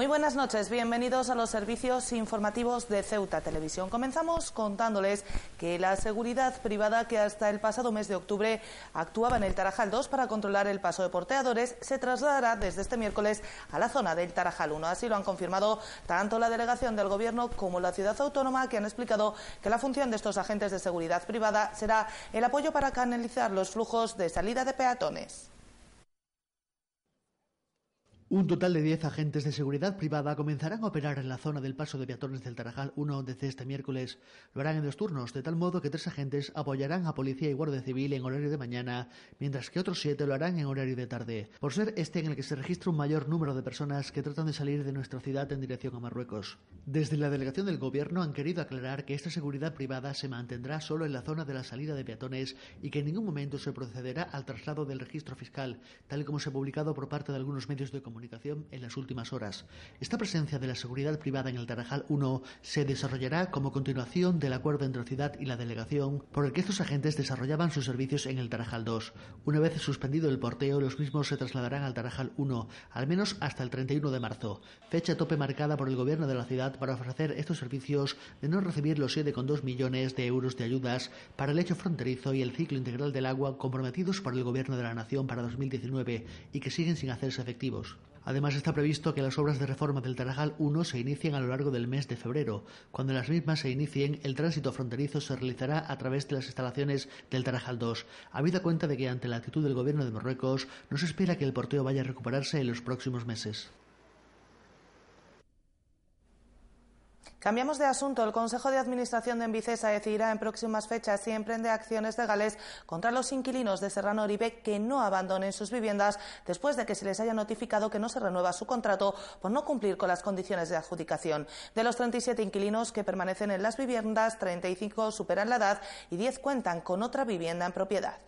Muy buenas noches, bienvenidos a los servicios informativos de Ceuta Televisión. Comenzamos contándoles que la seguridad privada que hasta el pasado mes de octubre actuaba en el Tarajal 2 para controlar el paso de porteadores se trasladará desde este miércoles a la zona del Tarajal 1. Así lo han confirmado tanto la delegación del Gobierno como la ciudad autónoma que han explicado que la función de estos agentes de seguridad privada será el apoyo para canalizar los flujos de salida de peatones. Un total de 10 agentes de seguridad privada comenzarán a operar en la zona del paso de peatones del Tarajal 1 desde este miércoles. Lo harán en dos turnos, de tal modo que tres agentes apoyarán a policía y guardia civil en horario de mañana, mientras que otros siete lo harán en horario de tarde, por ser este en el que se registra un mayor número de personas que tratan de salir de nuestra ciudad en dirección a Marruecos. Desde la delegación del gobierno han querido aclarar que esta seguridad privada se mantendrá solo en la zona de la salida de peatones y que en ningún momento se procederá al traslado del registro fiscal, tal y como se ha publicado por parte de algunos medios de comunicación en las últimas horas. Esta presencia de la seguridad privada en el Tarajal 1 se desarrollará como continuación del acuerdo entre la ciudad y la delegación por el que estos agentes desarrollaban sus servicios en el Tarajal 2. Una vez suspendido el porteo, los mismos se trasladarán al Tarajal 1, al menos hasta el 31 de marzo, fecha tope marcada por el gobierno de la ciudad para ofrecer estos servicios de no recibir los 7,2 millones de euros de ayudas para el hecho fronterizo y el ciclo integral del agua comprometidos por el gobierno de la nación para 2019 y que siguen sin hacerse efectivos. Además, está previsto que las obras de reforma del Tarajal 1 se inicien a lo largo del mes de febrero. Cuando las mismas se inicien, el tránsito fronterizo se realizará a través de las instalaciones del Tarajal 2, habida cuenta de que ante la actitud del gobierno de Marruecos no se espera que el porteo vaya a recuperarse en los próximos meses. Cambiamos de asunto. El Consejo de Administración de Envicesa decidirá en próximas fechas si emprende acciones legales contra los inquilinos de Serrano Oribe que no abandonen sus viviendas después de que se les haya notificado que no se renueva su contrato por no cumplir con las condiciones de adjudicación. De los 37 inquilinos que permanecen en las viviendas, 35 superan la edad y 10 cuentan con otra vivienda en propiedad.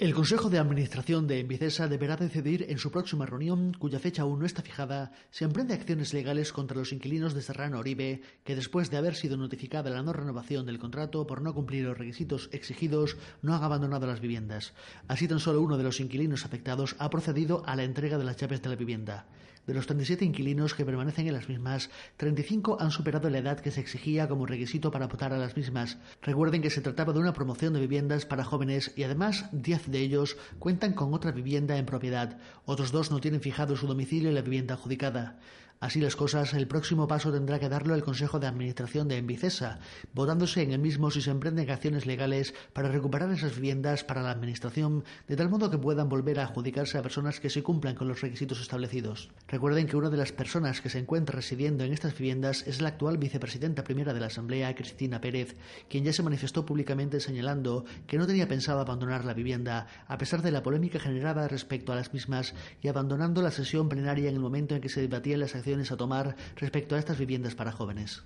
El Consejo de Administración de Envicesa deberá decidir en su próxima reunión, cuya fecha aún no está fijada, si emprende acciones legales contra los inquilinos de Serrano Oribe, que después de haber sido notificada la no renovación del contrato por no cumplir los requisitos exigidos, no han abandonado las viviendas. Así tan solo uno de los inquilinos afectados ha procedido a la entrega de las llaves de la vivienda. De los 37 inquilinos que permanecen en las mismas, 35 han superado la edad que se exigía como requisito para votar a las mismas. Recuerden que se trataba de una promoción de viviendas para jóvenes y además 10 de ellos cuentan con otra vivienda en propiedad. Otros dos no tienen fijado su domicilio en la vivienda adjudicada. Así las cosas, el próximo paso tendrá que darlo el Consejo de Administración de Envicesa, votándose en el mismo si se emprenden acciones legales para recuperar esas viviendas para la Administración, de tal modo que puedan volver a adjudicarse a personas que se cumplan con los requisitos establecidos. Recuerden que una de las personas que se encuentra residiendo en estas viviendas es la actual vicepresidenta primera de la Asamblea, Cristina Pérez, quien ya se manifestó públicamente señalando que no tenía pensado abandonar la vivienda, a pesar de la polémica generada respecto a las mismas y abandonando la sesión plenaria en el momento en que se debatían las a tomar respecto a estas viviendas para jóvenes.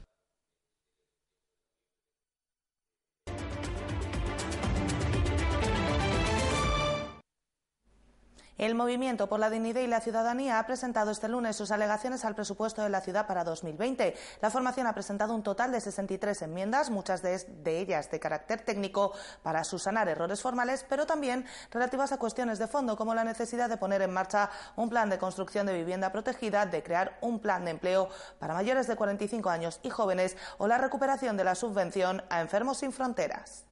El Movimiento por la Dignidad y la Ciudadanía ha presentado este lunes sus alegaciones al presupuesto de la ciudad para 2020. La formación ha presentado un total de 63 enmiendas, muchas de, ellas de carácter técnico, para subsanar errores formales, pero también relativas a cuestiones de fondo, como la necesidad de poner en marcha un plan de construcción de vivienda protegida, de crear un plan de empleo para mayores de 45 años y jóvenes o la recuperación de la subvención a enfermos sin fronteras.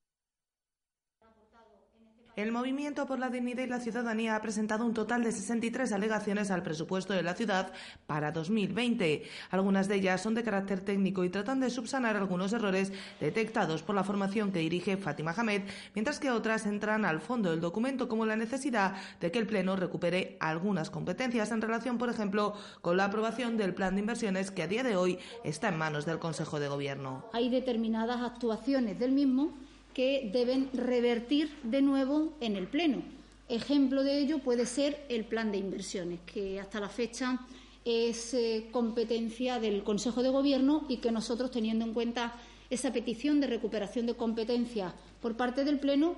El Movimiento por la Dignidad y la Ciudadanía ha presentado un total de 63 alegaciones al presupuesto de la ciudad para 2020. Algunas de ellas son de carácter técnico y tratan de subsanar algunos errores detectados por la formación que dirige Fátima Hamed, mientras que otras entran al fondo del documento como la necesidad de que el Pleno recupere algunas competencias en relación, por ejemplo, con la aprobación del plan de inversiones que a día de hoy está en manos del Consejo de Gobierno. Hay determinadas actuaciones del mismo que deben revertir de nuevo en el Pleno. Ejemplo de ello puede ser el plan de inversiones, que hasta la fecha es eh, competencia del Consejo de Gobierno y que nosotros, teniendo en cuenta esa petición de recuperación de competencia por parte del Pleno,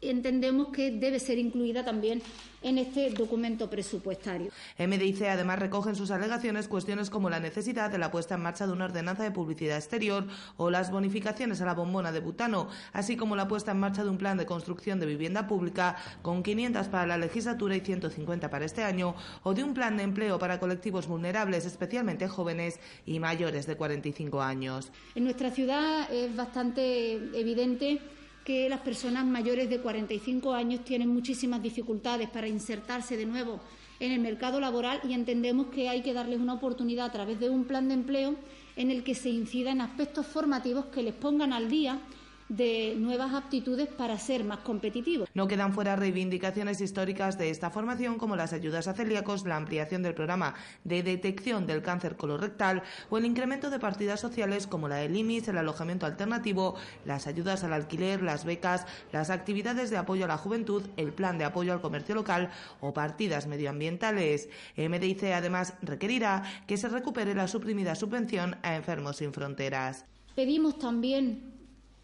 entendemos que debe ser incluida también en este documento presupuestario. MDIC además recoge en sus alegaciones cuestiones como la necesidad de la puesta en marcha de una ordenanza de publicidad exterior o las bonificaciones a la bombona de butano, así como la puesta en marcha de un plan de construcción de vivienda pública con 500 para la legislatura y 150 para este año, o de un plan de empleo para colectivos vulnerables, especialmente jóvenes y mayores de 45 años. En nuestra ciudad es bastante evidente que las personas mayores de 45 años tienen muchísimas dificultades para insertarse de nuevo en el mercado laboral y entendemos que hay que darles una oportunidad a través de un plan de empleo en el que se incida en aspectos formativos que les pongan al día de nuevas aptitudes para ser más competitivos. No quedan fuera reivindicaciones históricas de esta formación como las ayudas a celíacos, la ampliación del programa de detección del cáncer colorectal o el incremento de partidas sociales como la del IMIS, el alojamiento alternativo, las ayudas al alquiler, las becas, las actividades de apoyo a la juventud, el plan de apoyo al comercio local o partidas medioambientales. MDIC además requerirá que se recupere la suprimida subvención a Enfermos sin Fronteras. Pedimos también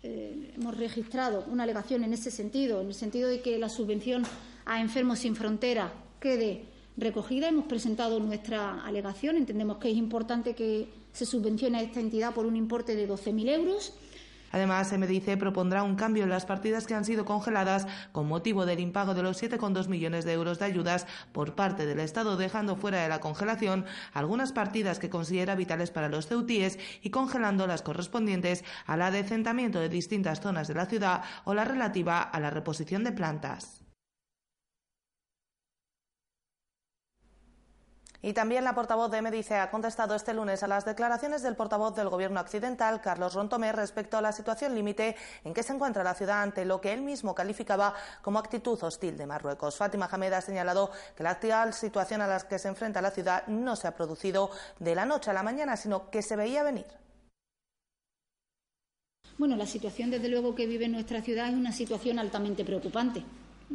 eh, hemos registrado una alegación en ese sentido, en el sentido de que la subvención a enfermos sin frontera quede recogida. Hemos presentado nuestra alegación. Entendemos que es importante que se subvencione a esta entidad por un importe de 12.000 euros. Además, MDIC propondrá un cambio en las partidas que han sido congeladas con motivo del impago de los 7,2 millones de euros de ayudas por parte del Estado, dejando fuera de la congelación algunas partidas que considera vitales para los ceutíes y congelando las correspondientes al adecentamiento de distintas zonas de la ciudad o la relativa a la reposición de plantas. Y también la portavoz de Medice ha contestado este lunes a las declaraciones del portavoz del Gobierno occidental, Carlos Rontomé, respecto a la situación límite en que se encuentra la ciudad ante lo que él mismo calificaba como actitud hostil de Marruecos. Fátima Hamed ha señalado que la actual situación a la que se enfrenta la ciudad no se ha producido de la noche a la mañana, sino que se veía venir. Bueno, la situación, desde luego, que vive nuestra ciudad es una situación altamente preocupante,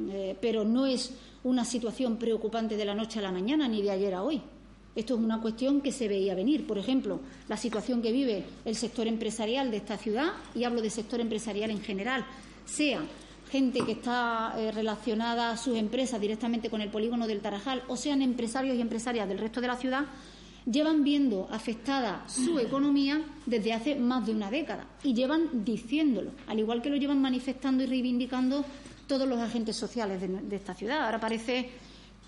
eh, pero no es una situación preocupante de la noche a la mañana ni de ayer a hoy. Esto es una cuestión que se veía venir. Por ejemplo, la situación que vive el sector empresarial de esta ciudad, y hablo de sector empresarial en general, sea gente que está eh, relacionada a sus empresas directamente con el polígono del Tarajal, o sean empresarios y empresarias del resto de la ciudad, llevan viendo afectada su economía desde hace más de una década y llevan diciéndolo, al igual que lo llevan manifestando y reivindicando todos los agentes sociales de, esta ciudad. Ahora parece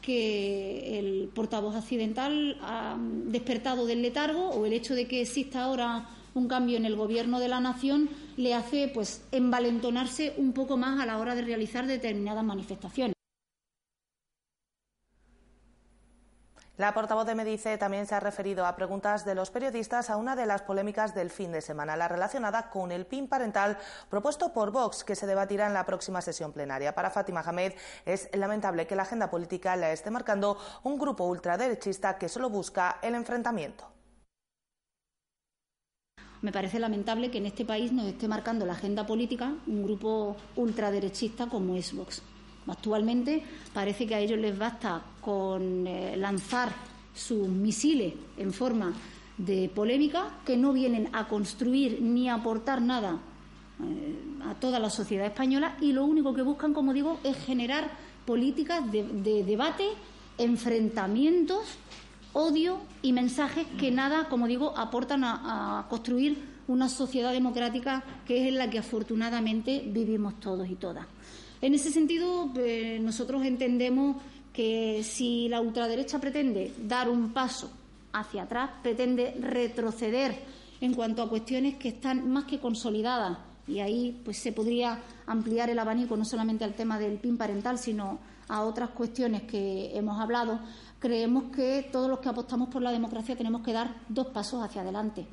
que el portavoz accidental ha despertado del letargo o el hecho de que exista ahora un cambio en el gobierno de la nación le hace pues envalentonarse un poco más a la hora de realizar determinadas manifestaciones. La portavoz de Medice también se ha referido a preguntas de los periodistas a una de las polémicas del fin de semana, la relacionada con el PIN parental propuesto por Vox, que se debatirá en la próxima sesión plenaria. Para Fátima Hamed es lamentable que la agenda política la esté marcando un grupo ultraderechista que solo busca el enfrentamiento. Me parece lamentable que en este país nos esté marcando la agenda política un grupo ultraderechista como es Vox. Actualmente parece que a ellos les basta con eh, lanzar sus misiles en forma de polémica, que no vienen a construir ni a aportar nada eh, a toda la sociedad española y lo único que buscan, como digo, es generar políticas de, debate, enfrentamientos, odio y mensajes que nada, como digo, aportan a construir una sociedad democrática que es en la que afortunadamente vivimos todos y todas. En ese sentido, eh, nosotros entendemos que si la ultraderecha pretende dar un paso hacia atrás, pretende retroceder en cuanto a cuestiones que están más que consolidadas Y ahí pues se podría ampliar el abanico no solamente al tema del PIN parental, sino a otras cuestiones que hemos hablado. Creemos que todos los que apostamos por la democracia tenemos que dar dos pasos hacia adelante.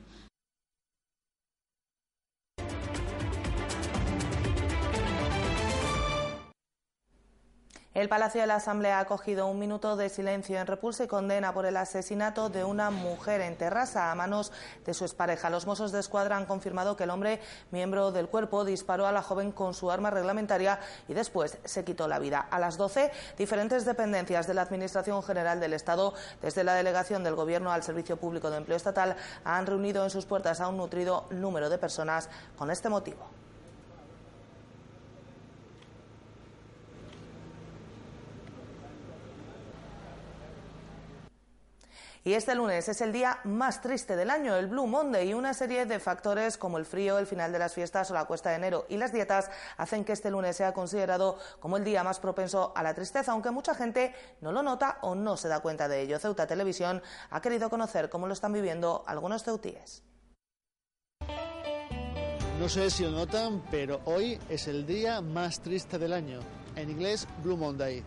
El Palacio de la Asamblea ha acogido un minuto de silencio en repulsa y condena por el asesinato de una mujer en Terrassa a manos de su expareja. Los Mossos de Escuadra han confirmado que el hombre, miembro del cuerpo, disparó a la joven con su arma reglamentaria y después se quitó la vida. A las 12, diferentes dependencias de la Administración General del Estado, desde la delegación del Gobierno al Servicio Público de Empleo Estatal, han reunido en sus puertas a un nutrido número de personas con este motivo. Y este lunes es el día más triste del año, el Blue Monday, y una serie de factores como el frío, el final de las fiestas o la cuesta de enero y las dietas hacen que este lunes sea considerado como el día más propenso a la tristeza, aunque mucha gente no lo nota o no se da cuenta de ello. Ceuta Televisión ha querido conocer cómo lo están viviendo algunos ceutíes. No sé si lo notan, pero hoy es el día más triste del año. En inglés, Blue Monday.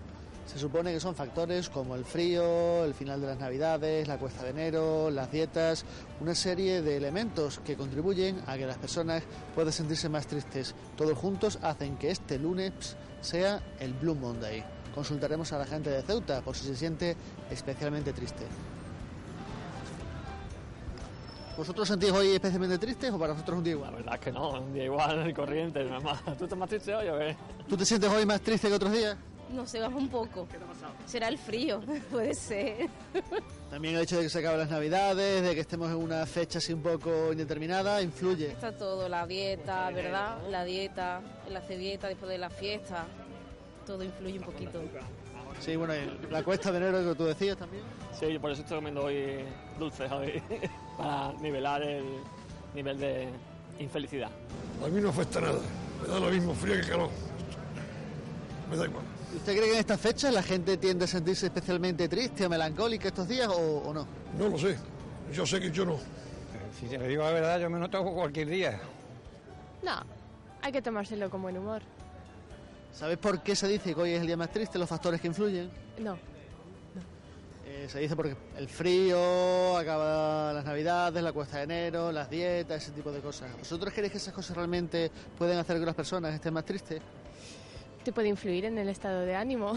Se supone que son factores como el frío, el final de las navidades, la cuesta de enero, las dietas, una serie de elementos que contribuyen a que las personas puedan sentirse más tristes. Todos juntos hacen que este lunes sea el Blue Monday. Consultaremos a la gente de Ceuta por si se siente especialmente triste. ¿Vosotros sentís hoy especialmente tristes o para vosotros un día igual? La verdad es que no, un día igual, corriente, nada más. ¿Tú estás más triste hoy o qué? ¿Tú te sientes hoy más triste que otros días? No se baja un poco. ¿Qué te ha pasado? Será el frío, puede ser. También el hecho de que se acaben las navidades, de que estemos en una fecha así un poco indeterminada, influye. Está todo, la dieta, ¿verdad? La dieta, el hacer dieta después de la fiesta, todo influye un poquito. Sí, bueno, la cuesta de enero que tú decías también. Sí, por eso estoy comiendo hoy dulces hoy, para nivelar el nivel de infelicidad. A mí no afecta nada, me da lo mismo frío que calor. Me da igual. ¿Usted cree que en estas fechas la gente tiende a sentirse especialmente triste o melancólica estos días o, o no? No lo sé, yo sé que yo no. Si te digo la verdad, yo me noto cualquier día. No, hay que tomárselo con buen humor. ¿Sabes por qué se dice que hoy es el día más triste, los factores que influyen? No, Eh, se dice porque el frío, acaba las navidades, la cuesta de enero, las dietas, ese tipo de cosas. ¿Vosotros creéis que esas cosas realmente pueden hacer que las personas estén más tristes? Te puede influir en el estado de ánimo.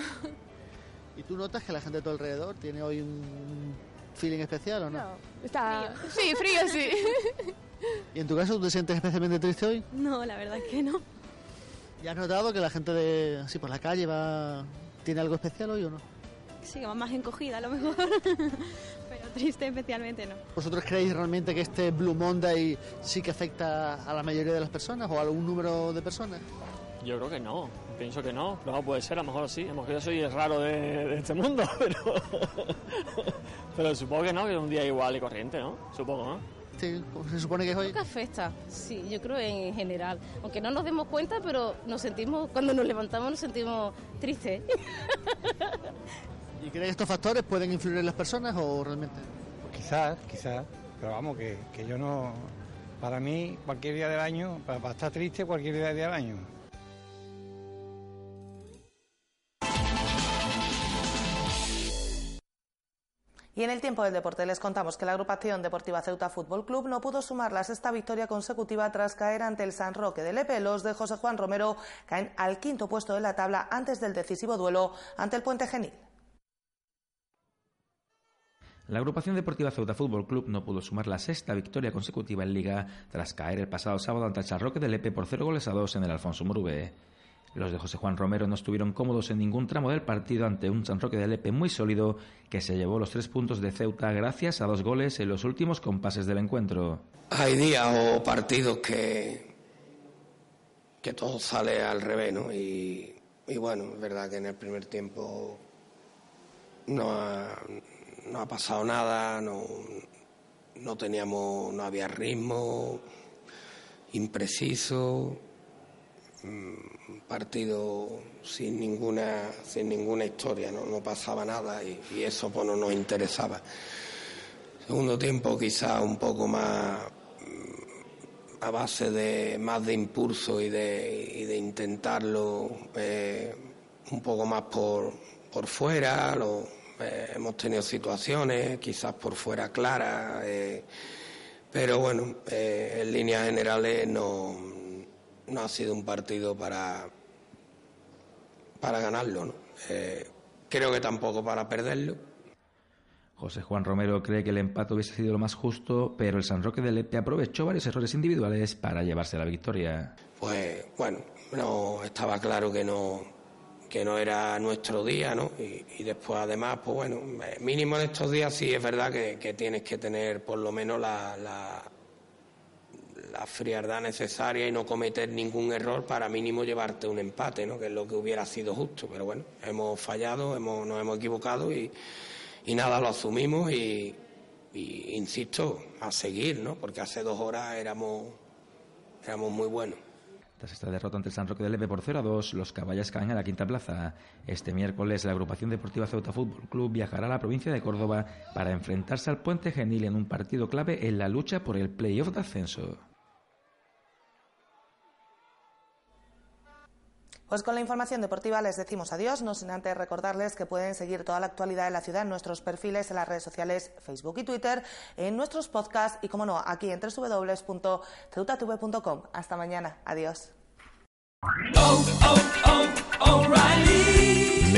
¿Y tú notas que la gente de tu alrededor tiene hoy un feeling especial o no? Está... Sí, frío, sí. ¿Y en tu caso tú te sientes especialmente triste hoy? No, la verdad es que no. ¿Y has notado que la gente de así por la calle va tiene algo especial hoy o no? Sí, que va más encogida a lo mejor. Pero triste especialmente no. ¿Vosotros creéis realmente que este Blue Monday sí que afecta a la mayoría de las personas o a algún número de personas? Yo creo que no, pienso que no. No, puede ser, a lo mejor sí. A lo mejor yo soy el raro de, de este mundo, pero. pero supongo que no, que es un día igual y corriente, ¿no? Supongo, ¿no? Sí, se supone que es hoy. Creo que afecta, sí, yo creo en general. Aunque no nos demos cuenta, pero nos sentimos, cuando nos levantamos nos sentimos tristes. ¿Y crees que estos factores pueden influir en las personas o realmente? Pues quizás, quizás. Pero vamos, que, que yo no. Para mí, cualquier día del año, para, para estar triste, cualquier día del año. Y en el tiempo del deporte les contamos que la agrupación deportiva Ceuta Fútbol Club no pudo sumar la sexta victoria consecutiva tras caer ante el San Roque de Lepe. Los de José Juan Romero caen al quinto puesto de la tabla antes del decisivo duelo ante el Puente Genil. La agrupación deportiva Ceuta Fútbol Club no pudo sumar la sexta victoria consecutiva en Liga tras caer el pasado sábado ante el San Roque de Lepe por cero goles a dos en el Alfonso Murube. Los de José Juan Romero no estuvieron cómodos en ningún tramo del partido ante un San Roque de Lepe muy sólido que se llevó los tres puntos de Ceuta gracias a dos goles en los últimos compases del encuentro. Hay días o partidos que, que todo sale al revés, ¿no? Y, bueno, es verdad que en el primer tiempo no ha, no ha pasado nada, no, no teníamos, no había ritmo, impreciso, partido sin ninguna, sin ninguna historia, no, no pasaba nada y, y eso pues no nos interesaba. Segundo tiempo quizá un poco más a base de más de impulso y de, de intentarlo eh, un poco más por, por fuera. Eh, hemos tenido situaciones quizás por fuera claras, pero bueno, en líneas generales no, no ha sido un partido para, para ganarlo. ¿no? creo que tampoco para perderlo José Juan Romero cree que el empate hubiese sido lo más justo, pero el San Roque de Lepe aprovechó varios errores individuales para llevarse la victoria. Pues bueno, no estaba claro que no que no era nuestro día, ¿no? Y, después además, pues bueno, mínimo en estos días sí es verdad que, tienes que tener por lo menos la, la, la, frialdad necesaria y no cometer ningún error para mínimo llevarte un empate, ¿no? Que es lo que hubiera sido justo. Pero bueno, hemos fallado, hemos, nos hemos equivocado y y nada, lo asumimos y, insisto, a seguir, ¿no? Porque hace dos horas éramos, éramos muy buenos. Tras esta derrota ante el San Roque del Leve por 0 a 2, los caballas caen a la quinta plaza. Este miércoles, la agrupación deportiva Ceuta Fútbol Club viajará a la provincia de Córdoba para enfrentarse al Puente Genil en un partido clave en la lucha por el playoff de ascenso. Pues con la información deportiva les decimos adiós, no sin antes recordarles que pueden seguir toda la actualidad de la ciudad en nuestros perfiles en las redes sociales Facebook y Twitter, en nuestros podcasts y, como no, aquí en www.ceutatv.com. Hasta mañana. Adiós.